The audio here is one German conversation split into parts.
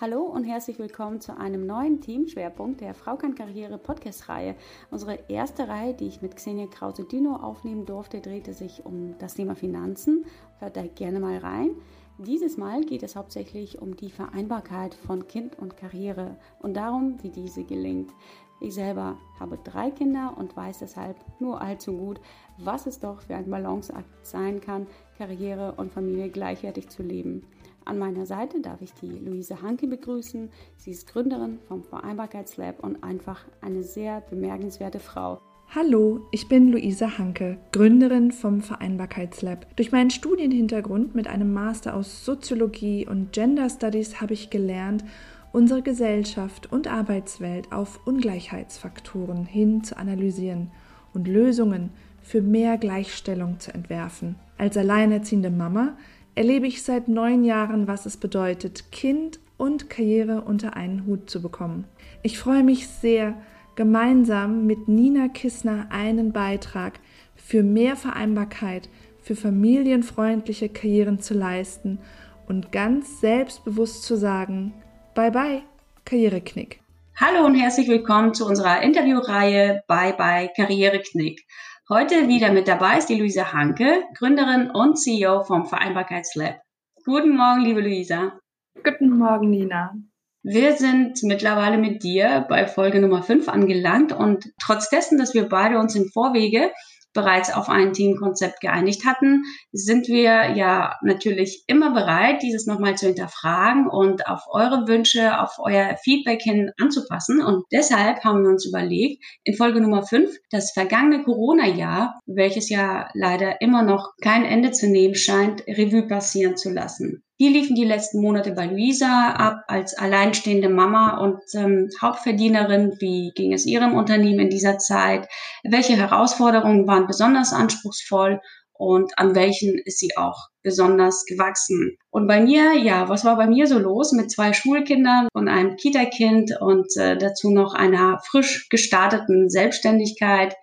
Hallo und herzlich willkommen zu einem neuen Teamschwerpunkt der Frau kann Karriere Podcast-Reihe. Unsere erste Reihe, die ich mit Xenia Krause-Dino aufnehmen durfte, drehte sich um das Thema Finanzen. Hört da gerne mal rein. Dieses Mal geht es hauptsächlich um die Vereinbarkeit von Kind und Karriere und darum, wie diese gelingt. Ich selber habe drei Kinder und weiß deshalb nur allzu gut, was es doch für ein Balanceakt sein kann, Karriere und Familie gleichwertig zu leben. An meiner Seite darf ich die Luise Hanke begrüßen. Sie ist Gründerin vom Vereinbarkeitslab und einfach eine sehr bemerkenswerte Frau. Hallo, ich bin Luise Hanke, Gründerin vom Vereinbarkeitslab. Durch meinen Studienhintergrund mit einem Master aus Soziologie und Gender Studies habe ich gelernt, unsere Gesellschaft und Arbeitswelt auf Ungleichheitsfaktoren hin zu analysieren und Lösungen für mehr Gleichstellung zu entwerfen. Als alleinerziehende Mama erlebe ich seit neun Jahren, was es bedeutet, Kind und Karriere unter einen Hut zu bekommen. Ich freue mich sehr, gemeinsam mit Nina Kissner einen Beitrag für mehr Vereinbarkeit, für familienfreundliche Karrieren zu leisten und ganz selbstbewusst zu sagen, bye bye, Karriereknick. Hallo und herzlich willkommen zu unserer Interviewreihe Bye bye Karriereknick. Heute wieder mit dabei ist die Luisa Hanke, Gründerin und CEO vom Vereinbarkeitslab. Guten Morgen, liebe Luisa. Guten Morgen, Nina. Wir sind mittlerweile mit dir bei Folge Nummer 5 angelangt und trotz dessen, dass wir beide uns im Vorwege bereits auf ein Teamkonzept geeinigt hatten, sind wir ja natürlich immer bereit, dieses nochmal zu hinterfragen und auf eure Wünsche, auf euer Feedback hin anzupassen. Und deshalb haben wir uns überlegt, in Folge Nummer 5 das vergangene Corona-Jahr, welches ja leider immer noch kein Ende zu nehmen scheint, Revue passieren zu lassen. Wie liefen die letzten Monate bei Luisa ab als alleinstehende Mama und ähm, Hauptverdienerin? Wie ging es ihrem Unternehmen in dieser Zeit? Welche Herausforderungen waren besonders anspruchsvoll und an welchen ist sie auch besonders gewachsen? Und bei mir, ja, was war bei mir so los mit zwei Schulkindern und einem Kita-Kind und äh, dazu noch einer frisch gestarteten Selbstständigkeit?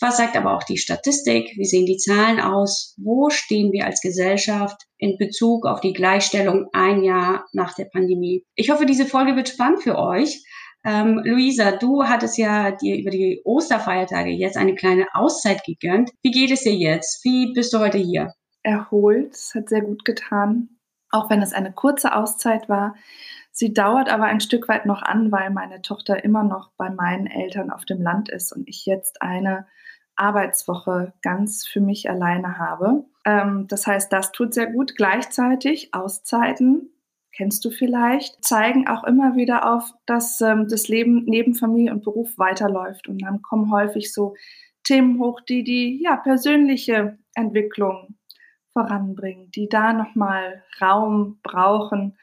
Was sagt aber auch die Statistik? Wie sehen die Zahlen aus? Wo stehen wir als Gesellschaft in Bezug auf die Gleichstellung ein Jahr nach der Pandemie? Ich hoffe, diese Folge wird spannend für euch. Ähm, Luisa, du hattest ja dir über die Osterfeiertage jetzt eine kleine Auszeit gegönnt. Wie geht es dir jetzt? Wie bist du heute hier? Erholt, es hat sehr gut getan, auch wenn es eine kurze Auszeit war. Sie dauert aber ein Stück weit noch an, weil meine Tochter immer noch bei meinen Eltern auf dem Land ist und ich jetzt eine Arbeitswoche ganz für mich alleine habe. Ähm, das heißt, das tut sehr gut. Gleichzeitig Auszeiten, kennst du vielleicht, zeigen auch immer wieder auf, dass ähm, das Leben neben Familie und Beruf weiterläuft. Und dann kommen häufig so Themen hoch, die die ja, persönliche Entwicklung voranbringen, die da nochmal Raum brauchen.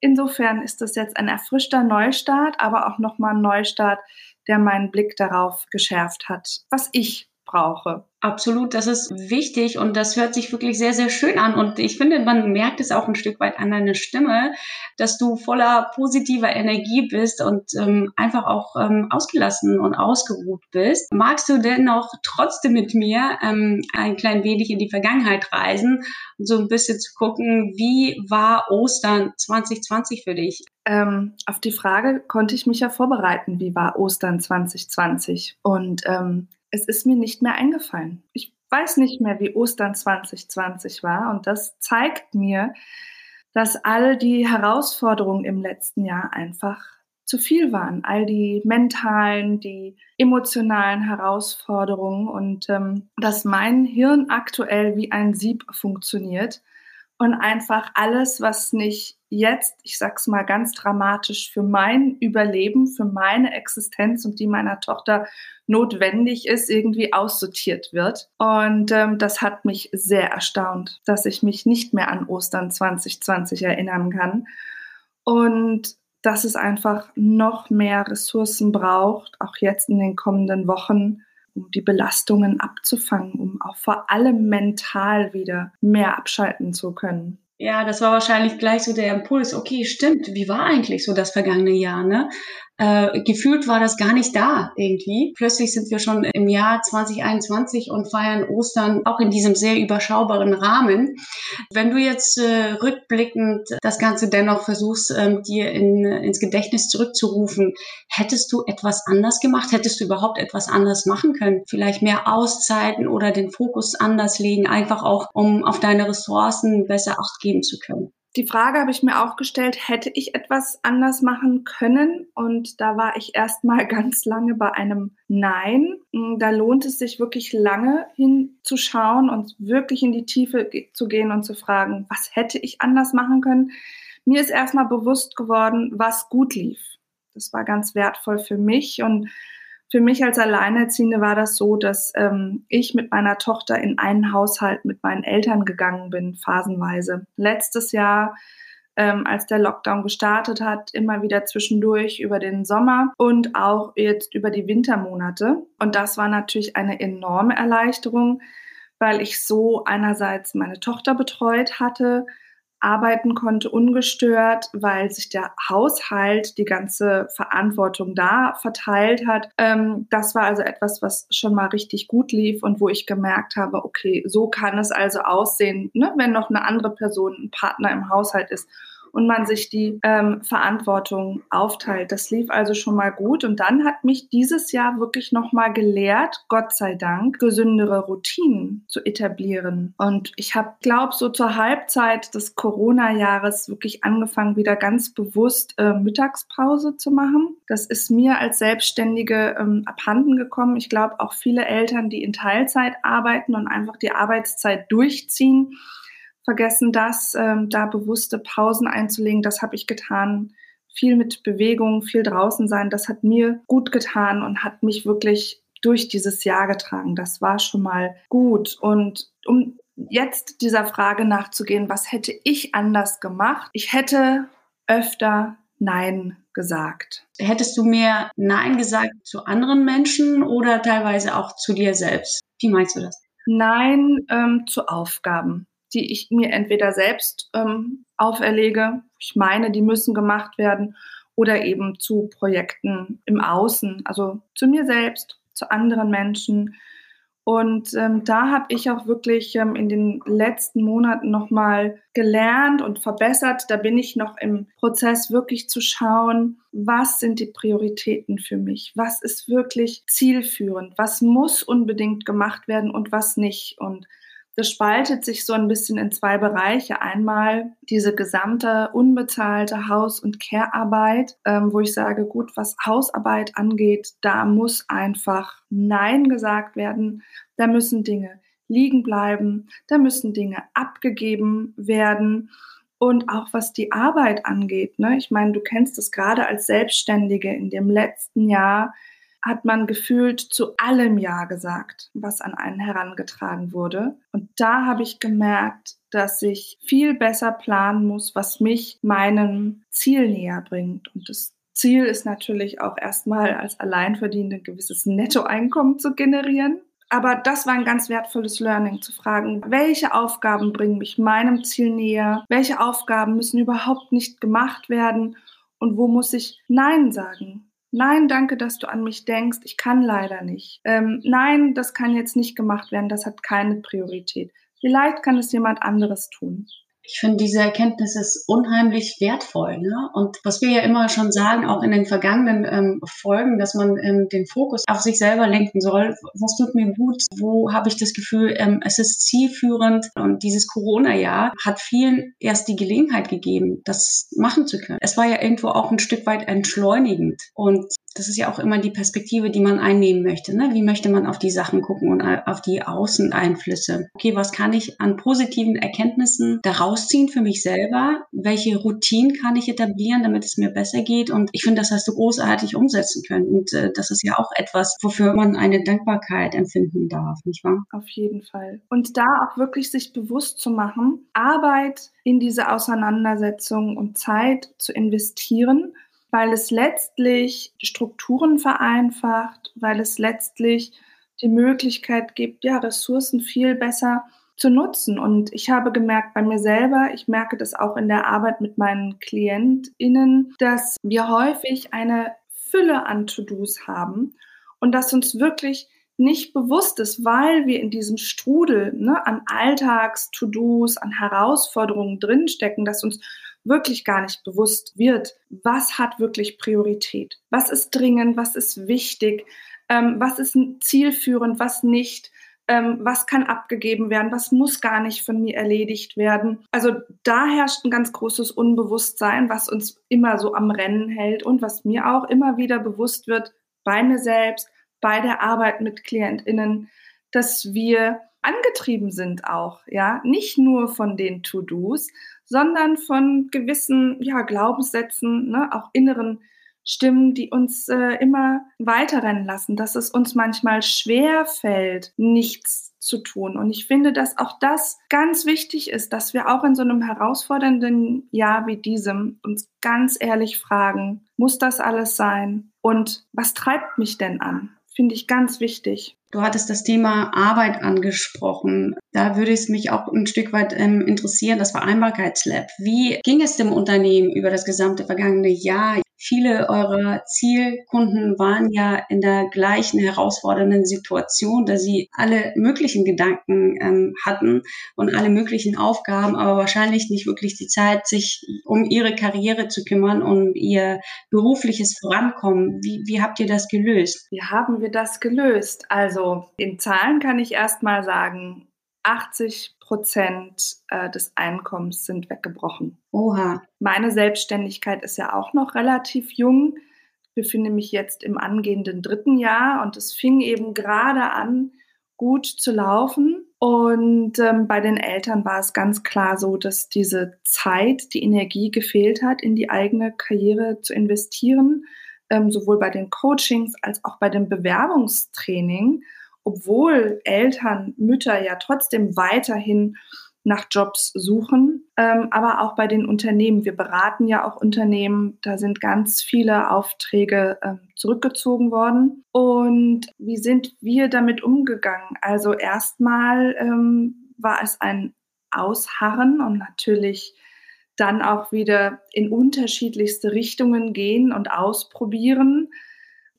Insofern ist das jetzt ein erfrischter Neustart, aber auch nochmal ein Neustart, der meinen Blick darauf geschärft hat, was ich brauche. Absolut, das ist wichtig und das hört sich wirklich sehr, sehr schön an. Und ich finde, man merkt es auch ein Stück weit an deiner Stimme, dass du voller positiver Energie bist und ähm, einfach auch ähm, ausgelassen und ausgeruht bist. Magst du denn auch trotzdem mit mir ähm, ein klein wenig in die Vergangenheit reisen und so ein bisschen zu gucken, wie war Ostern 2020 für dich? Ähm, auf die Frage konnte ich mich ja vorbereiten, wie war Ostern 2020? Und ähm, es ist mir nicht mehr eingefallen. Ich weiß nicht mehr, wie Ostern 2020 war und das zeigt mir, dass all die Herausforderungen im letzten Jahr einfach zu viel waren. All die mentalen, die emotionalen Herausforderungen und ähm, dass mein Hirn aktuell wie ein Sieb funktioniert und einfach alles, was nicht jetzt, ich sag's mal ganz dramatisch, für mein Überleben, für meine Existenz und die meiner Tochter notwendig ist, irgendwie aussortiert wird. Und ähm, das hat mich sehr erstaunt, dass ich mich nicht mehr an Ostern 2020 erinnern kann. Und dass es einfach noch mehr Ressourcen braucht, auch jetzt in den kommenden Wochen, um die Belastungen abzufangen, um auch vor allem mental wieder mehr abschalten zu können. Ja, das war wahrscheinlich gleich so der Impuls. Okay, stimmt. Wie war eigentlich so das vergangene Jahr? Ne? Äh, gefühlt war das gar nicht da irgendwie. Plötzlich sind wir schon im Jahr 2021 und feiern Ostern auch in diesem sehr überschaubaren Rahmen. Wenn du jetzt äh, rückblickend das Ganze dennoch versuchst, ähm, dir in, ins Gedächtnis zurückzurufen, hättest du etwas anders gemacht? Hättest du überhaupt etwas anders machen können? Vielleicht mehr Auszeiten oder den Fokus anders legen, einfach auch, um auf deine Ressourcen besser Acht geben zu können? Die Frage habe ich mir auch gestellt, hätte ich etwas anders machen können? Und da war ich erstmal ganz lange bei einem Nein. Hm, da lohnt es sich wirklich lange hinzuschauen und wirklich in die Tiefe zu gehen und zu fragen, was hätte ich anders machen können? Mir ist erstmal bewusst geworden, was gut lief. Das war ganz wertvoll für mich und für mich als Alleinerziehende war das so, dass ähm, ich mit meiner Tochter in einen Haushalt mit meinen Eltern gegangen bin, phasenweise. Letztes Jahr, ähm, als der Lockdown gestartet hat, immer wieder zwischendurch über den Sommer und auch jetzt über die Wintermonate. Und das war natürlich eine enorme Erleichterung, weil ich so einerseits meine Tochter betreut hatte, arbeiten konnte ungestört, weil sich der Haushalt die ganze Verantwortung da verteilt hat. Ähm, das war also etwas, was schon mal richtig gut lief und wo ich gemerkt habe, okay, so kann es also aussehen, ne, wenn noch eine andere Person, ein Partner im Haushalt ist und man sich die ähm, Verantwortung aufteilt. Das lief also schon mal gut. Und dann hat mich dieses Jahr wirklich nochmal gelehrt, Gott sei Dank, gesündere Routinen zu etablieren. Und ich habe, glaube so zur Halbzeit des Corona-Jahres wirklich angefangen, wieder ganz bewusst äh, Mittagspause zu machen. Das ist mir als Selbstständige ähm, abhanden gekommen. Ich glaube auch viele Eltern, die in Teilzeit arbeiten und einfach die Arbeitszeit durchziehen, vergessen das, ähm, da bewusste Pausen einzulegen. Das habe ich getan. Viel mit Bewegung, viel draußen sein, das hat mir gut getan und hat mich wirklich durch dieses Jahr getragen. Das war schon mal gut. Und um jetzt dieser Frage nachzugehen, was hätte ich anders gemacht? Ich hätte öfter Nein gesagt. Hättest du mehr Nein gesagt zu anderen Menschen oder teilweise auch zu dir selbst? Wie meinst du das? Nein ähm, zu Aufgaben die ich mir entweder selbst ähm, auferlege, ich meine, die müssen gemacht werden, oder eben zu Projekten im Außen, also zu mir selbst, zu anderen Menschen. Und ähm, da habe ich auch wirklich ähm, in den letzten Monaten nochmal gelernt und verbessert. Da bin ich noch im Prozess wirklich zu schauen, was sind die Prioritäten für mich? Was ist wirklich zielführend? Was muss unbedingt gemacht werden und was nicht? Und das spaltet sich so ein bisschen in zwei Bereiche. Einmal diese gesamte unbezahlte Haus- und Care-Arbeit, ähm, wo ich sage, gut, was Hausarbeit angeht, da muss einfach Nein gesagt werden. Da müssen Dinge liegen bleiben, da müssen Dinge abgegeben werden. Und auch was die Arbeit angeht, ne? ich meine, du kennst es gerade als Selbstständige in dem letzten Jahr, hat man gefühlt zu allem Ja gesagt, was an einen herangetragen wurde. Und da habe ich gemerkt, dass ich viel besser planen muss, was mich meinem Ziel näher bringt. Und das Ziel ist natürlich auch erstmal als Alleinverdienende ein gewisses Nettoeinkommen zu generieren. Aber das war ein ganz wertvolles Learning, zu fragen, welche Aufgaben bringen mich meinem Ziel näher, welche Aufgaben müssen überhaupt nicht gemacht werden und wo muss ich Nein sagen. Nein, danke, dass du an mich denkst. Ich kann leider nicht. Ähm, nein, das kann jetzt nicht gemacht werden. Das hat keine Priorität. Vielleicht kann es jemand anderes tun ich finde, diese Erkenntnis ist unheimlich wertvoll. Ne? Und was wir ja immer schon sagen, auch in den vergangenen ähm, Folgen, dass man ähm, den Fokus auf sich selber lenken soll. Was tut mir gut? Wo habe ich das Gefühl, ähm, es ist zielführend? Und dieses Corona-Jahr hat vielen erst die Gelegenheit gegeben, das machen zu können. Es war ja irgendwo auch ein Stück weit entschleunigend. Und das ist ja auch immer die Perspektive, die man einnehmen möchte. Ne? Wie möchte man auf die Sachen gucken und auf die Außeneinflüsse? Okay, was kann ich an positiven Erkenntnissen daraus ziehen für mich selber? Welche Routinen kann ich etablieren, damit es mir besser geht? Und ich finde, das hast du großartig umsetzen können. Und äh, das ist ja auch etwas, wofür man eine Dankbarkeit empfinden darf, nicht wahr? Auf jeden Fall. Und da auch wirklich sich bewusst zu machen, Arbeit in diese Auseinandersetzung und Zeit zu investieren, weil es letztlich Strukturen vereinfacht, weil es letztlich die Möglichkeit gibt, ja, Ressourcen viel besser zu nutzen. Und ich habe gemerkt bei mir selber, ich merke das auch in der Arbeit mit meinen KlientInnen, dass wir häufig eine Fülle an To-Dos haben und dass uns wirklich nicht bewusst ist, weil wir in diesem Strudel ne, an Alltags-To-Dos, an Herausforderungen drinstecken, dass uns wirklich gar nicht bewusst wird, was hat wirklich Priorität, was ist dringend, was ist wichtig, ähm, was ist zielführend, was nicht, ähm, was kann abgegeben werden, was muss gar nicht von mir erledigt werden. Also da herrscht ein ganz großes Unbewusstsein, was uns immer so am Rennen hält und was mir auch immer wieder bewusst wird bei mir selbst, bei der Arbeit mit KlientInnen, dass wir angetrieben sind auch, ja, nicht nur von den To-Dos, sondern von gewissen ja, Glaubenssätzen, ne, auch inneren Stimmen, die uns äh, immer weiterrennen lassen, dass es uns manchmal schwer fällt, nichts zu tun. Und ich finde, dass auch das ganz wichtig ist, dass wir auch in so einem herausfordernden Jahr wie diesem uns ganz ehrlich fragen, muss das alles sein? Und was treibt mich denn an? Finde ich ganz wichtig. Du hattest das Thema Arbeit angesprochen. Da würde es mich auch ein Stück weit ähm, interessieren, das Vereinbarkeitslab. Wie ging es dem Unternehmen über das gesamte vergangene Jahr? Viele eurer Zielkunden waren ja in der gleichen herausfordernden Situation, da sie alle möglichen Gedanken ähm, hatten und alle möglichen Aufgaben, aber wahrscheinlich nicht wirklich die Zeit, sich um ihre Karriere zu kümmern, um ihr berufliches Vorankommen. Wie, wie habt ihr das gelöst? Wie haben wir das gelöst? Also in Zahlen kann ich erst mal sagen, 80 Prozent äh, des Einkommens sind weggebrochen. Oha. Meine Selbstständigkeit ist ja auch noch relativ jung. Ich befinde mich jetzt im angehenden dritten Jahr und es fing eben gerade an, gut zu laufen. Und ähm, bei den Eltern war es ganz klar so, dass diese Zeit, die Energie gefehlt hat, in die eigene Karriere zu investieren, ähm, sowohl bei den Coachings als auch bei dem Bewerbungstraining obwohl Eltern, Mütter ja trotzdem weiterhin nach Jobs suchen, ähm, aber auch bei den Unternehmen. Wir beraten ja auch Unternehmen, da sind ganz viele Aufträge ähm, zurückgezogen worden. Und wie sind wir damit umgegangen? Also erstmal ähm, war es ein Ausharren und natürlich dann auch wieder in unterschiedlichste Richtungen gehen und ausprobieren.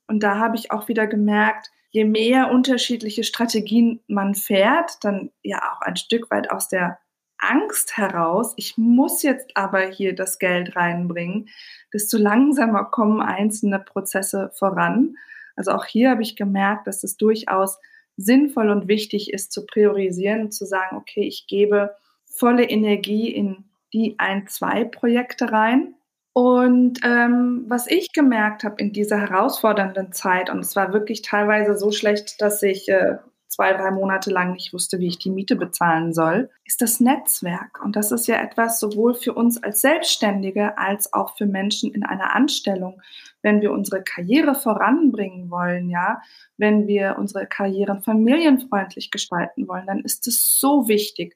Und da habe ich auch wieder gemerkt, je mehr unterschiedliche Strategien man fährt, dann ja auch ein Stück weit aus der Angst heraus, ich muss jetzt aber hier das Geld reinbringen, desto langsamer kommen einzelne Prozesse voran. Also auch hier habe ich gemerkt, dass es durchaus sinnvoll und wichtig ist zu priorisieren und zu sagen, okay, ich gebe volle Energie in die ein, zwei Projekte rein und ähm, was ich gemerkt habe in dieser herausfordernden Zeit, und es war wirklich teilweise so schlecht, dass ich äh, zwei, drei Monate lang nicht wusste, wie ich die Miete bezahlen soll, ist das Netzwerk. Und das ist ja etwas sowohl für uns als Selbstständige als auch für Menschen in einer Anstellung. Wenn wir unsere Karriere voranbringen wollen, ja, wenn wir unsere Karrieren familienfreundlich gestalten wollen, dann ist es so wichtig,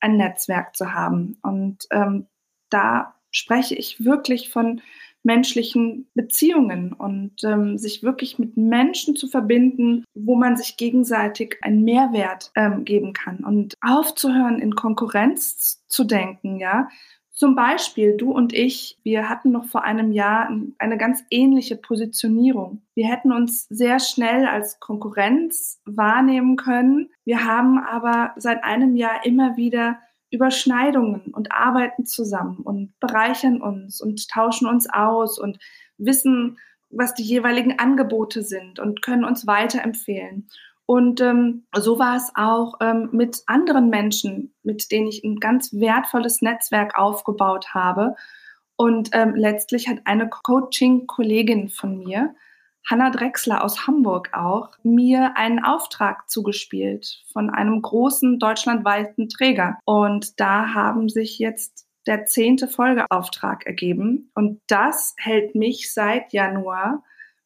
ein Netzwerk zu haben. Und ähm, da spreche ich wirklich von menschlichen Beziehungen und ähm, sich wirklich mit Menschen zu verbinden, wo man sich gegenseitig einen Mehrwert ähm, geben kann und aufzuhören, in Konkurrenz zu denken, ja. Zum Beispiel, du und ich, wir hatten noch vor einem Jahr eine ganz ähnliche Positionierung. Wir hätten uns sehr schnell als Konkurrenz wahrnehmen können. Wir haben aber seit einem Jahr immer wieder Überschneidungen und arbeiten zusammen und bereichern uns und tauschen uns aus und wissen, was die jeweiligen Angebote sind und können uns weiterempfehlen. Und ähm, so war es auch ähm, mit anderen Menschen, mit denen ich ein ganz wertvolles Netzwerk aufgebaut habe. Und ähm, letztlich hat eine Coaching-Kollegin von mir Hanna Drexler aus Hamburg auch mir einen Auftrag zugespielt von einem großen deutschlandweiten Träger. Und da haben sich jetzt der zehnte Folgeauftrag ergeben. Und das hält mich seit Januar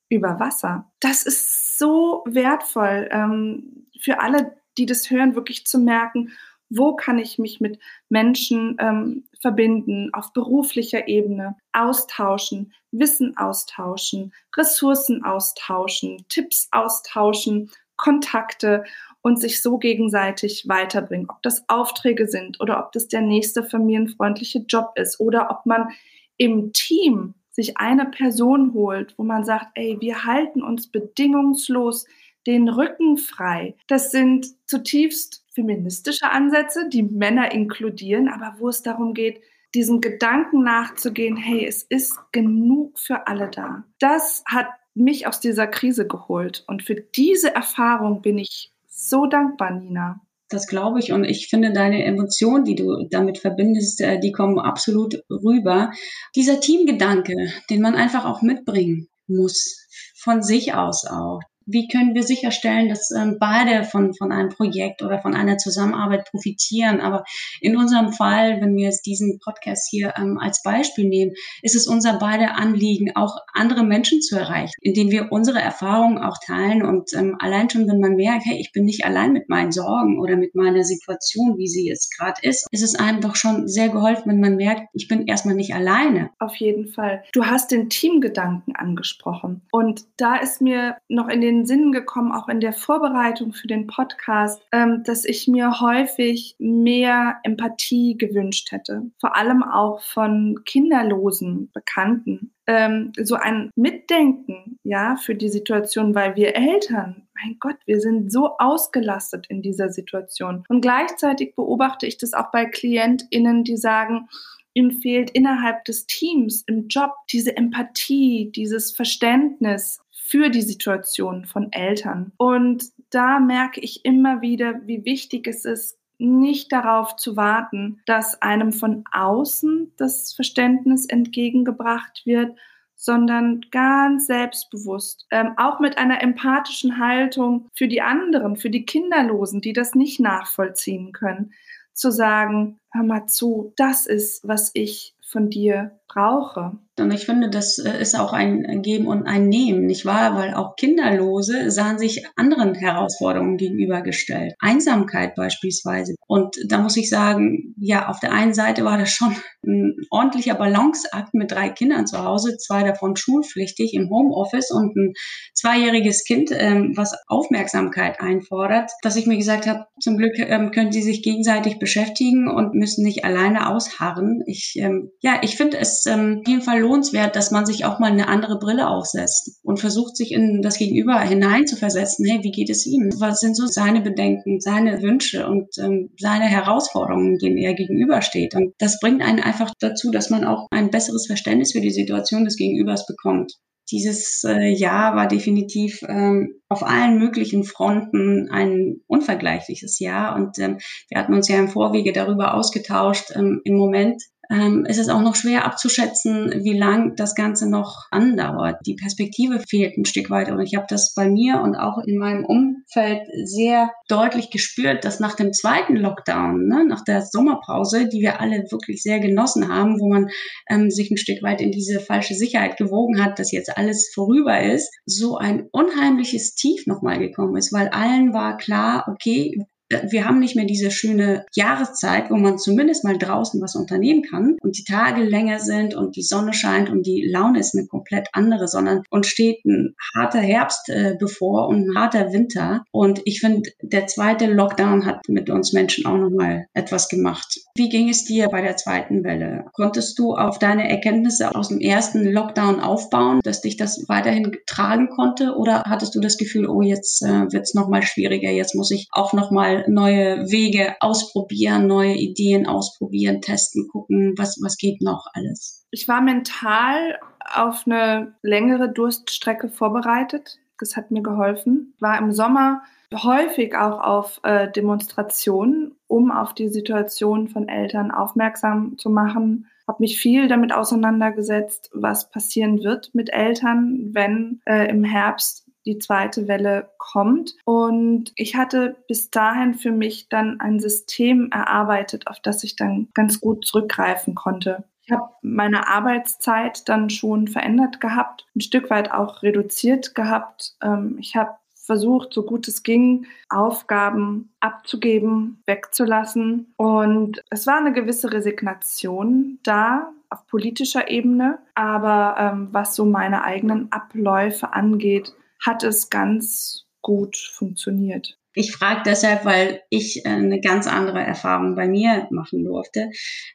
über Wasser. Das ist so wertvoll ähm, für alle, die das hören, wirklich zu merken, wo kann ich mich mit Menschen ähm, verbinden, auf beruflicher Ebene, austauschen, Wissen austauschen, Ressourcen austauschen, Tipps austauschen, Kontakte und sich so gegenseitig weiterbringen. Ob das Aufträge sind oder ob das der nächste familienfreundliche Job ist oder ob man im Team sich eine Person holt, wo man sagt, ey, wir halten uns bedingungslos den Rücken frei. Das sind zutiefst feministische Ansätze, die Männer inkludieren, aber wo es darum geht, diesem Gedanken nachzugehen, hey, es ist genug für alle da. Das hat mich aus dieser Krise geholt. Und für diese Erfahrung bin ich so dankbar, Nina. Das glaube ich. Und ich finde deine Emotionen, die du damit verbindest, äh, die kommen absolut rüber. Dieser Teamgedanke, den man einfach auch mitbringen muss, von sich aus auch wie können wir sicherstellen, dass ähm, beide von, von einem Projekt oder von einer Zusammenarbeit profitieren. Aber in unserem Fall, wenn wir jetzt diesen Podcast hier ähm, als Beispiel nehmen, ist es unser beide Anliegen, auch andere Menschen zu erreichen, indem wir unsere Erfahrungen auch teilen. Und ähm, allein schon, wenn man merkt, hey, ich bin nicht allein mit meinen Sorgen oder mit meiner Situation, wie sie jetzt gerade ist, ist es einem doch schon sehr geholfen, wenn man merkt, ich bin erstmal nicht alleine. Auf jeden Fall. Du hast den Teamgedanken angesprochen. Und da ist mir noch in den den Sinn gekommen, auch in der Vorbereitung für den Podcast, ähm, dass ich mir häufig mehr Empathie gewünscht hätte. Vor allem auch von kinderlosen Bekannten. Ähm, so ein Mitdenken, ja, für die Situation, weil wir Eltern, mein Gott, wir sind so ausgelastet in dieser Situation. Und gleichzeitig beobachte ich das auch bei KlientInnen, die sagen, ihnen fehlt innerhalb des Teams im Job diese Empathie, dieses Verständnis, für die Situation von Eltern. Und da merke ich immer wieder, wie wichtig es ist, nicht darauf zu warten, dass einem von außen das Verständnis entgegengebracht wird, sondern ganz selbstbewusst, ähm, auch mit einer empathischen Haltung für die anderen, für die Kinderlosen, die das nicht nachvollziehen können, zu sagen, hör mal zu, das ist, was ich von dir brauche. Und ich finde, das äh, ist auch ein Geben und ein Nehmen, nicht wahr? Weil auch Kinderlose sahen sich anderen Herausforderungen gegenübergestellt. Einsamkeit beispielsweise. Und da muss ich sagen, ja, auf der einen Seite war das schon ein ordentlicher Balanceakt mit drei Kindern zu Hause, zwei davon schulpflichtig im Homeoffice und ein zweijähriges Kind, ähm, was Aufmerksamkeit einfordert, dass ich mir gesagt habe, zum Glück ähm, können sie sich gegenseitig beschäftigen und müssen nicht alleine ausharren. Ich, ähm, ja, ich finde es auf jeden Fall lohnenswert, dass man sich auch mal eine andere Brille aufsetzt und versucht, sich in das Gegenüber hineinzuversetzen. Hey, wie geht es ihm? Was sind so seine Bedenken, seine Wünsche und ähm, seine Herausforderungen, denen er gegenübersteht? Und das bringt einen einfach dazu, dass man auch ein besseres Verständnis für die Situation des Gegenübers bekommt dieses äh, Jahr war definitiv ähm, auf allen möglichen Fronten ein unvergleichliches Jahr. Und ähm, wir hatten uns ja im Vorwege darüber ausgetauscht. Ähm, Im Moment ähm, ist es auch noch schwer abzuschätzen, wie lang das Ganze noch andauert. Die Perspektive fehlt ein Stück weit und ich habe das bei mir und auch in meinem Umfeld sehr deutlich gespürt, dass nach dem zweiten Lockdown, ne, nach der Sommerpause, die wir alle wirklich sehr genossen haben, wo man ähm, sich ein Stück weit in diese falsche Sicherheit gewogen hat, dass jetzt alles vorüber ist, so ein unheimliches Tief nochmal gekommen ist, weil allen war klar, okay, wir haben nicht mehr diese schöne Jahreszeit, wo man zumindest mal draußen was unternehmen kann und die Tage länger sind und die Sonne scheint und die Laune ist eine komplett andere, sondern uns steht ein harter Herbst äh, bevor und ein harter Winter. Und ich finde, der zweite Lockdown hat mit uns Menschen auch nochmal etwas gemacht. Wie ging es dir bei der zweiten Welle? Konntest du auf deine Erkenntnisse aus dem ersten Lockdown aufbauen, dass dich das weiterhin tragen konnte? Oder hattest du das Gefühl, oh, jetzt äh, wird es nochmal schwieriger, jetzt muss ich auch nochmal neue Wege ausprobieren, neue Ideen ausprobieren, testen, gucken, was, was geht noch alles. Ich war mental auf eine längere Durststrecke vorbereitet. Das hat mir geholfen. War im Sommer häufig auch auf äh, Demonstrationen, um auf die Situation von Eltern aufmerksam zu machen. Habe mich viel damit auseinandergesetzt, was passieren wird mit Eltern, wenn äh, im Herbst die zweite Welle kommt. Und ich hatte bis dahin für mich dann ein System erarbeitet, auf das ich dann ganz gut zurückgreifen konnte. Ich habe meine Arbeitszeit dann schon verändert gehabt, ein Stück weit auch reduziert gehabt. Ähm, ich habe versucht, so gut es ging, Aufgaben abzugeben, wegzulassen. Und es war eine gewisse Resignation da auf politischer Ebene. Aber ähm, was so meine eigenen Abläufe angeht, hat es ganz gut funktioniert. Ich frage deshalb, weil ich äh, eine ganz andere Erfahrung bei mir machen durfte.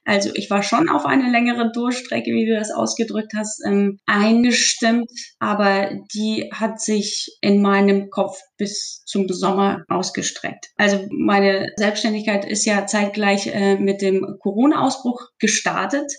Also ich war schon auf eine längere Durchstrecke, wie du das ausgedrückt hast, ähm, eingestimmt, aber die hat sich in meinem Kopf bis zum Sommer ausgestreckt. Also meine Selbstständigkeit ist ja zeitgleich äh, mit dem Corona-Ausbruch gestartet.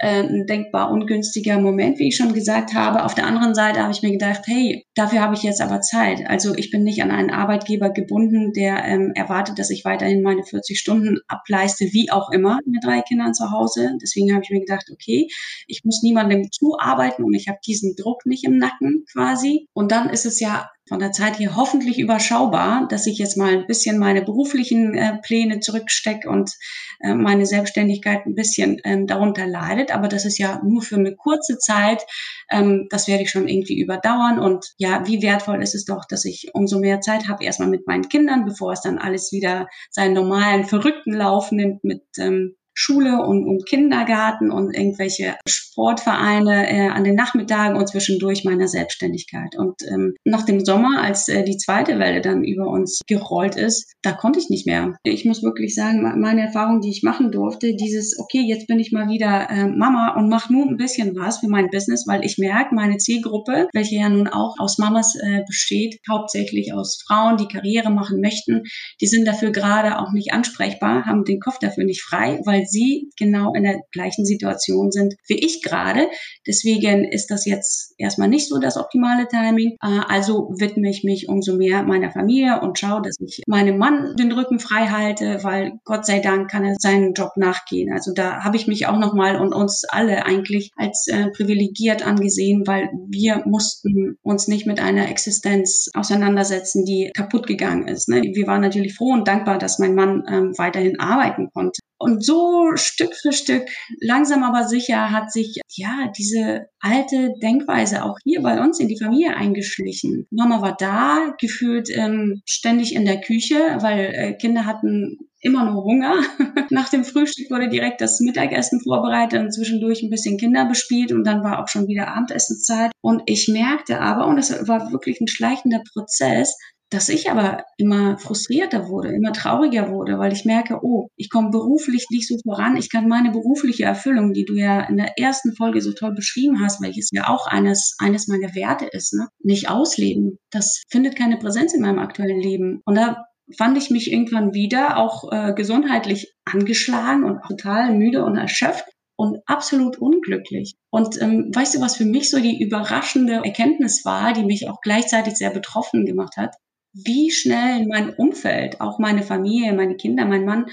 Äh, ein denkbar ungünstiger Moment, wie ich schon gesagt habe. Auf der anderen Seite habe ich mir gedacht, hey, dafür habe ich jetzt aber Zeit. Also ich bin nicht an einen Arbeitgeber gebunden, der ähm, erwartet, dass ich weiterhin meine 40 Stunden ableiste, wie auch immer, mit drei Kindern zu Hause. Deswegen habe ich mir gedacht, okay, ich muss niemandem zuarbeiten und ich habe diesen Druck nicht im Nacken quasi. Und dann ist es ja von der Zeit hier hoffentlich überschaubar, dass ich jetzt mal ein bisschen meine beruflichen äh, Pläne zurückstecke und äh, meine Selbstständigkeit ein bisschen ähm, darunter leidet. Aber das ist ja nur für eine kurze Zeit. Ähm, das werde ich schon irgendwie überdauern. Und ja, wie wertvoll ist es doch, dass ich umso mehr Zeit habe, erstmal mit meinen Kindern, bevor es dann alles wieder seinen normalen, verrückten Lauf nimmt mit ähm, Schule und, und Kindergarten und irgendwelche Sportvereine äh, an den Nachmittagen und zwischendurch meiner Selbstständigkeit. Und ähm, nach dem Sommer, als äh, die zweite Welle dann über uns gerollt ist, da konnte ich nicht mehr. Ich muss wirklich sagen, meine Erfahrung, die ich machen durfte, dieses, okay, jetzt bin ich mal wieder äh, Mama und mache nur ein bisschen was für mein Business, weil ich merke, meine Zielgruppe, welche ja nun auch aus Mamas äh, besteht, hauptsächlich aus Frauen, die Karriere machen möchten, die sind dafür gerade auch nicht ansprechbar, haben den Kopf dafür nicht frei, weil sie genau in der gleichen Situation sind wie ich gerade. Deswegen ist das jetzt erstmal nicht so das optimale Timing. Äh, also widme ich mich umso mehr meiner Familie und schaue, dass ich meinem Mann den Rücken frei halte, weil Gott sei Dank kann er seinen Job nachgehen. Also da habe ich mich auch nochmal und uns alle eigentlich als äh, privilegiert angesehen, weil wir mussten uns nicht mit einer Existenz auseinandersetzen, die kaputt gegangen ist. Ne? Wir waren natürlich froh und dankbar, dass mein Mann ähm, weiterhin arbeiten konnte. Und so Stück für Stück, langsam aber sicher, hat sich ja diese alte Denkweise auch hier bei uns in die Familie eingeschlichen. Mama war da, gefühlt ähm, ständig in der Küche, weil äh, Kinder hatten immer nur Hunger. Nach dem Frühstück wurde direkt das Mittagessen vorbereitet und zwischendurch ein bisschen Kinder bespielt und dann war auch schon wieder Abendessenszeit. Und ich merkte aber, und es war wirklich ein schleichender Prozess, dass ich aber immer frustrierter wurde, immer trauriger wurde, weil ich merke, oh, ich komme beruflich nicht so voran, ich kann meine berufliche Erfüllung, die du ja in der ersten Folge so toll beschrieben hast, welches ja auch eines, eines meiner Werte ist, ne, nicht ausleben. Das findet keine Präsenz in meinem aktuellen Leben. Und da fand ich mich irgendwann wieder auch äh, gesundheitlich angeschlagen und total müde und erschöpft und absolut unglücklich. Und ähm, weißt du, was für mich so die überraschende Erkenntnis war, die mich auch gleichzeitig sehr betroffen gemacht hat? Wie schnell mein Umfeld, auch meine Familie, meine Kinder, mein Mann,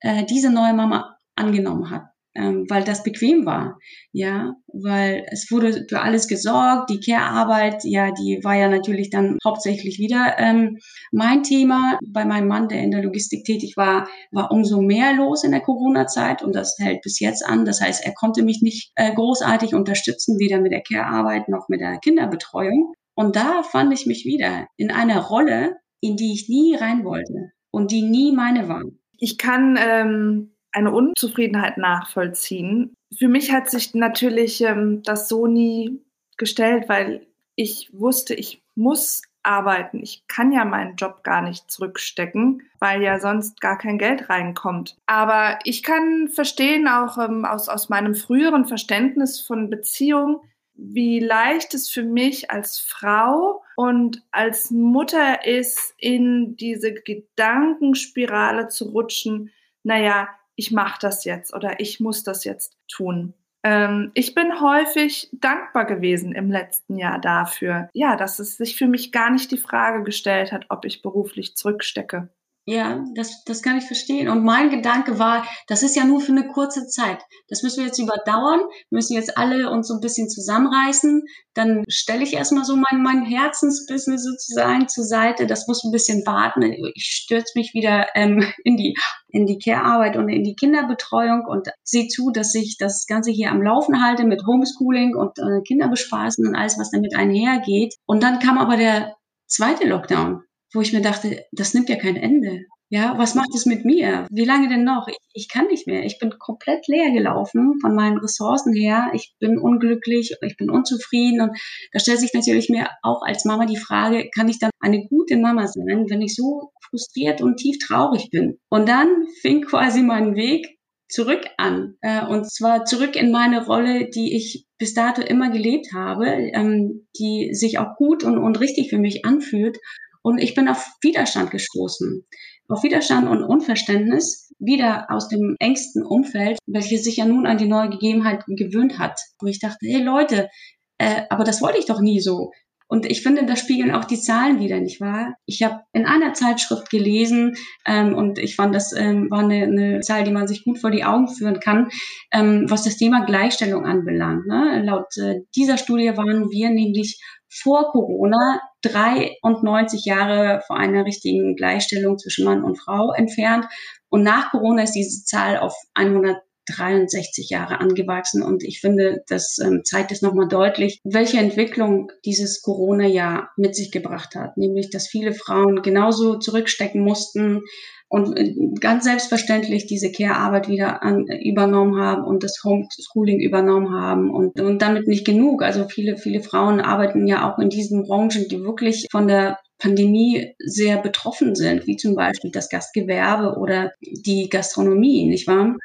äh, diese neue Mama angenommen hat. Ähm, weil das bequem war, ja, weil es wurde für alles gesorgt, die Care-Arbeit, ja, die war ja natürlich dann hauptsächlich wieder ähm, mein Thema. Bei meinem Mann, der in der Logistik tätig war, war umso mehr los in der Corona-Zeit und das hält bis jetzt an. Das heißt, er konnte mich nicht äh, großartig unterstützen, weder mit der Care-Arbeit noch mit der Kinderbetreuung. Und da fand ich mich wieder in einer Rolle, in die ich nie rein wollte und die nie meine war. Ich kann ähm, eine Unzufriedenheit nachvollziehen. Für mich hat sich natürlich ähm, das so nie gestellt, weil ich wusste, ich muss arbeiten. Ich kann ja meinen Job gar nicht zurückstecken, weil ja sonst gar kein Geld reinkommt. Aber ich kann verstehen, auch ähm, aus, aus meinem früheren Verständnis von Beziehungen, wie leicht es für mich als Frau und als Mutter ist, in diese Gedankenspirale zu rutschen, naja, ich mache das jetzt oder ich muss das jetzt tun. Ähm, ich bin häufig dankbar gewesen im letzten Jahr dafür, ja, dass es sich für mich gar nicht die Frage gestellt hat, ob ich beruflich zurückstecke. Ja, das, das kann ich verstehen. Und mein Gedanke war, das ist ja nur für eine kurze Zeit. Das müssen wir jetzt überdauern, wir müssen jetzt alle uns so ein bisschen zusammenreißen. Dann stelle ich erstmal so mein, mein Herzensbusiness sozusagen zur Seite. Das muss ein bisschen warten. Ich stürze mich wieder ähm, in die, in die Care-Arbeit und in die Kinderbetreuung und sehe zu, dass ich das Ganze hier am Laufen halte mit Homeschooling und äh, Kinderbespaßen und alles, was damit einhergeht. Und dann kam aber der zweite Lockdown wo ich mir dachte, das nimmt ja kein Ende. Ja, was macht es mit mir? Wie lange denn noch? Ich, ich, kann nicht mehr. Ich bin komplett leer gelaufen von meinen Ressourcen her. Ich bin unglücklich, ich bin unzufrieden. Und da stellt sich natürlich mir auch als Mama die Frage, kann ich dann eine gute Mama sein, wenn ich so frustriert und tief traurig bin. Und dann fing quasi mein Weg zurück an. Äh, und zwar zurück in meine Rolle, die ich bis dato immer gelebt habe, ähm, die sich auch gut und, und richtig für mich anfühlt. Und ich bin auf Widerstand gestoßen. Auf Widerstand und Unverständnis wieder aus dem engsten Umfeld, welches sich ja nun an die neue Gegebenheit gewöhnt hat. Wo ich dachte, hey Leute, äh, aber das wollte ich doch nie so. Und ich finde, das spiegeln auch die Zahlen wieder, nicht wahr? Ich habe in einer Zeitschrift gelesen ähm, und ich fand, das ähm, war eine, eine Zahl, die man sich gut vor die Augen führen kann, ähm, was das Thema Gleichstellung anbelangt. Ne? Laut äh, dieser Studie waren wir nämlich vor Corona 93 Jahre vor einer richtigen Gleichstellung zwischen Mann und Frau entfernt. Und nach Corona ist diese Zahl auf 100 63 Jahre angewachsen. Und ich finde, das ähm, zeigt es nochmal deutlich, welche Entwicklung dieses Corona-Jahr mit sich gebracht hat. Nämlich, dass viele Frauen genauso zurückstecken mussten und äh, ganz selbstverständlich diese Care-Arbeit wieder an, übernommen haben und das Homeschooling übernommen haben und, und damit nicht genug. Also viele, viele Frauen arbeiten ja auch in diesen Branchen, die wirklich von der Pandemie sehr betroffen sind, wie zum Beispiel das Gastgewerbe oder die Gastronomie, nicht wahr?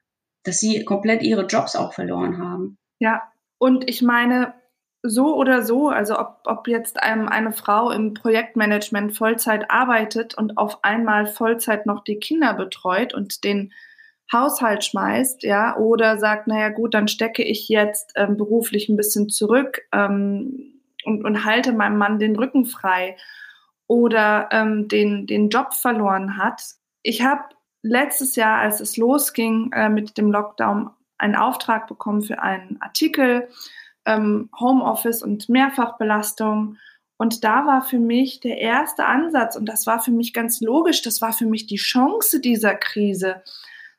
Dass sie komplett ihre Jobs auch verloren haben. Ja, und ich meine, so oder so, also ob, ob jetzt einem eine Frau im Projektmanagement Vollzeit arbeitet und auf einmal Vollzeit noch die Kinder betreut und den Haushalt schmeißt, ja, oder sagt, naja gut, dann stecke ich jetzt ähm, beruflich ein bisschen zurück ähm, und, und halte meinem Mann den Rücken frei oder ähm, den, den Job verloren hat. Ich habe letztes Jahr, als es losging äh, mit dem Lockdown, einen Auftrag bekommen für einen Artikel ähm, Homeoffice und Mehrfachbelastung. Und da war für mich der erste Ansatz, und das war für mich ganz logisch, das war für mich die Chance dieser Krise,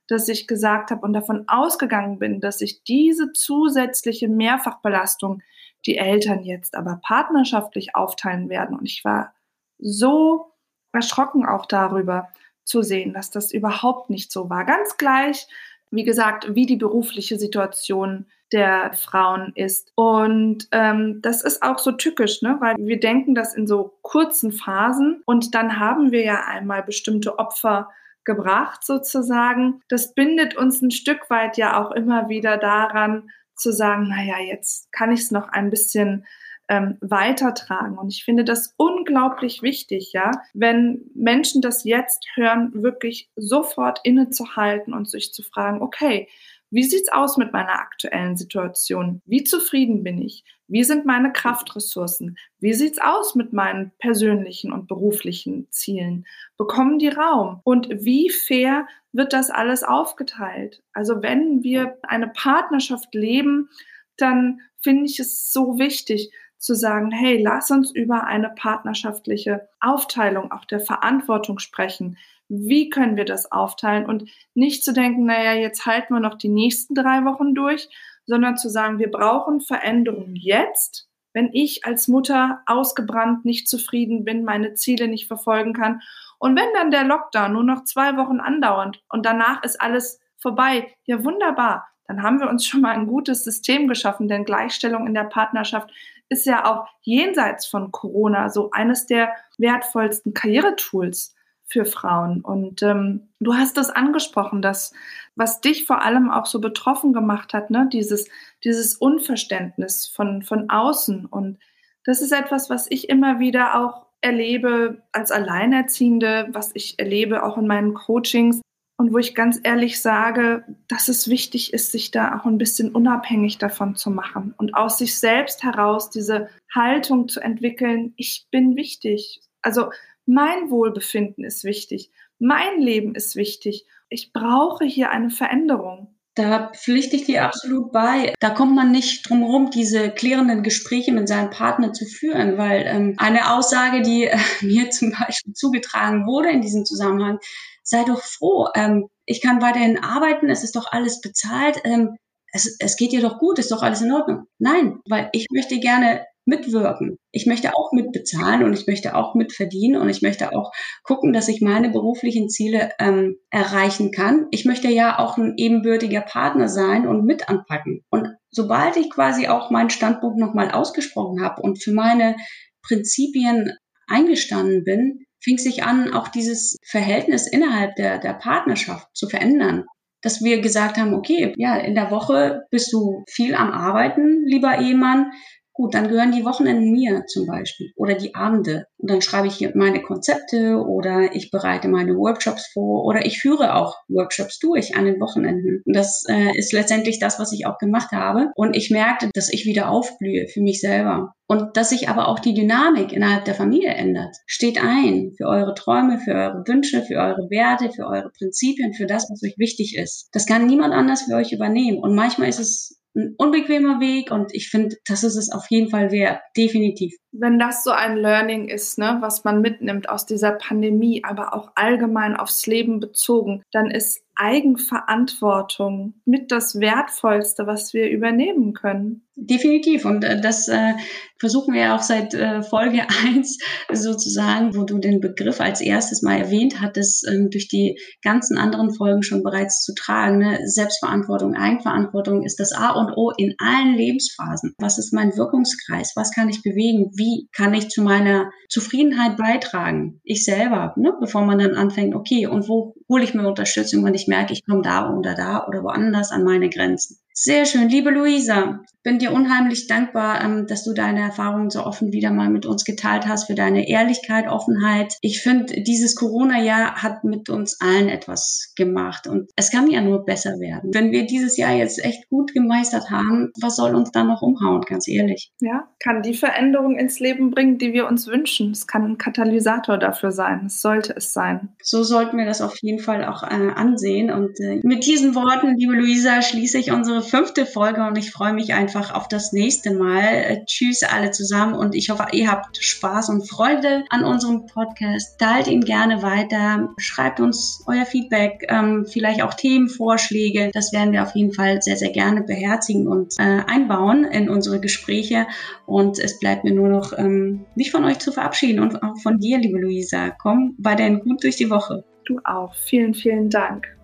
dass ich gesagt habe und davon ausgegangen bin, dass ich diese zusätzliche Mehrfachbelastung die Eltern jetzt aber partnerschaftlich aufteilen werden. Und ich war so erschrocken auch darüber, zu sehen, dass das überhaupt nicht so war. Ganz gleich, wie gesagt, wie die berufliche Situation der Frauen ist. Und ähm, das ist auch so tückisch, ne? weil wir denken das in so kurzen Phasen und dann haben wir ja einmal bestimmte Opfer gebracht sozusagen. Das bindet uns ein Stück weit ja auch immer wieder daran zu sagen, naja, jetzt kann ich es noch ein bisschen ähm, weitertragen. Und ich finde das unglaublich wichtig, ja, wenn Menschen das jetzt hören, wirklich sofort innezuhalten und sich zu fragen, okay, wie sieht's aus mit meiner aktuellen Situation? Wie zufrieden bin ich? Wie sind meine Kraftressourcen? Wie sieht's aus mit meinen persönlichen und beruflichen Zielen? Bekommen die Raum? Und wie fair wird das alles aufgeteilt? Also wenn wir eine Partnerschaft leben, dann finde ich es so wichtig, zu sagen, hey, lass uns über eine partnerschaftliche Aufteilung auch der Verantwortung sprechen. Wie können wir das aufteilen und nicht zu denken, naja, jetzt halten wir noch die nächsten drei Wochen durch, sondern zu sagen, wir brauchen Veränderungen jetzt. Wenn ich als Mutter ausgebrannt, nicht zufrieden bin, meine Ziele nicht verfolgen kann und wenn dann der Lockdown nur noch zwei Wochen andauert und danach ist alles vorbei, ja wunderbar, dann haben wir uns schon mal ein gutes System geschaffen, denn Gleichstellung in der Partnerschaft ist ja auch jenseits von Corona so eines der wertvollsten Karrieretools für Frauen. Und ähm, du hast das angesprochen, dass was dich vor allem auch so betroffen gemacht hat, ne, dieses, dieses Unverständnis von, von außen. Und das ist etwas, was ich immer wieder auch erlebe als Alleinerziehende, was ich erlebe auch in meinen Coachings, und wo ich ganz ehrlich sage, dass es wichtig ist, sich da auch ein bisschen unabhängig davon zu machen und aus sich selbst heraus diese Haltung zu entwickeln, ich bin wichtig. Also mein Wohlbefinden ist wichtig, mein Leben ist wichtig. Ich brauche hier eine Veränderung. Da pflichte ich dir absolut bei. Da kommt man nicht drum herum, diese klärenden Gespräche mit seinem Partner zu führen, weil ähm, eine Aussage, die äh, mir zum Beispiel zugetragen wurde in diesem Zusammenhang, sei doch froh, ähm, ich kann weiterhin arbeiten, es ist doch alles bezahlt, ähm, es, es geht dir doch gut, ist doch alles in Ordnung. Nein, weil ich möchte gerne mitwirken. Ich möchte auch mitbezahlen und ich möchte auch mitverdienen und ich möchte auch gucken, dass ich meine beruflichen Ziele ähm, erreichen kann. Ich möchte ja auch ein ebenbürtiger Partner sein und mit anpacken. Und sobald ich quasi auch meinen Standpunkt nochmal ausgesprochen habe und für meine Prinzipien eingestanden bin, fing sich an, auch dieses Verhältnis innerhalb der, der Partnerschaft zu verändern dass wir gesagt haben, okay, ja, in der Woche bist du viel am Arbeiten, lieber Ehemann. Gut, dann gehören die Wochenenden mir zum Beispiel oder die Abende. Und dann schreibe ich hier meine Konzepte oder ich bereite meine Workshops vor oder ich führe auch Workshops durch an den Wochenenden. Und das äh, ist letztendlich das, was ich auch gemacht habe. Und ich merkte, dass ich wieder aufblühe für mich selber. Und dass sich aber auch die Dynamik innerhalb der Familie ändert. Steht ein für eure Träume, für eure Wünsche, für eure Werte, für eure Prinzipien, für das, was euch wichtig ist. Das kann niemand anders für euch übernehmen. Und manchmal ist es ein unbequemer Weg und ich finde, das ist es auf jeden Fall wert, definitiv. Wenn das so ein Learning ist, ne, was man mitnimmt aus dieser Pandemie, aber auch allgemein aufs Leben bezogen, dann ist Eigenverantwortung mit das Wertvollste, was wir übernehmen können. Definitiv. Und äh, das äh, versuchen wir ja auch seit äh, Folge eins sozusagen, wo du den Begriff als erstes mal erwähnt hattest, ähm, durch die ganzen anderen Folgen schon bereits zu tragen. Ne? Selbstverantwortung, Eigenverantwortung ist das A und O in allen Lebensphasen. Was ist mein Wirkungskreis? Was kann ich bewegen? Wie kann ich zu meiner Zufriedenheit beitragen? Ich selber, ne? bevor man dann anfängt, okay, und wo hole ich mir Unterstützung, wenn ich merke, ich komme da oder da oder woanders an meine Grenzen. Sehr schön. Liebe Luisa, bin dir unheimlich dankbar, ähm, dass du deine Erfahrungen so offen wieder mal mit uns geteilt hast, für deine Ehrlichkeit, Offenheit. Ich finde, dieses Corona-Jahr hat mit uns allen etwas gemacht und es kann ja nur besser werden. Wenn wir dieses Jahr jetzt echt gut gemeistert haben, was soll uns dann noch umhauen, ganz ehrlich? Ja, kann die Veränderung ins Leben bringen, die wir uns wünschen. Es kann ein Katalysator dafür sein. Es sollte es sein. So sollten wir das auf jeden Fall auch äh, ansehen. Und äh, mit diesen Worten, liebe Luisa, schließe ich unsere fünfte Folge und ich freue mich einfach auf das nächste Mal. Äh, tschüss alle zusammen und ich hoffe, ihr habt Spaß und Freude an unserem Podcast. Teilt ihn gerne weiter, schreibt uns euer Feedback, ähm, vielleicht auch Themenvorschläge. Das werden wir auf jeden Fall sehr, sehr gerne beherzigen und äh, einbauen in unsere Gespräche. Und es bleibt mir nur noch, ähm, mich von euch zu verabschieden und auch von dir, liebe Luisa. Komm weiterhin gut durch die Woche. Du auch. Vielen, vielen Dank.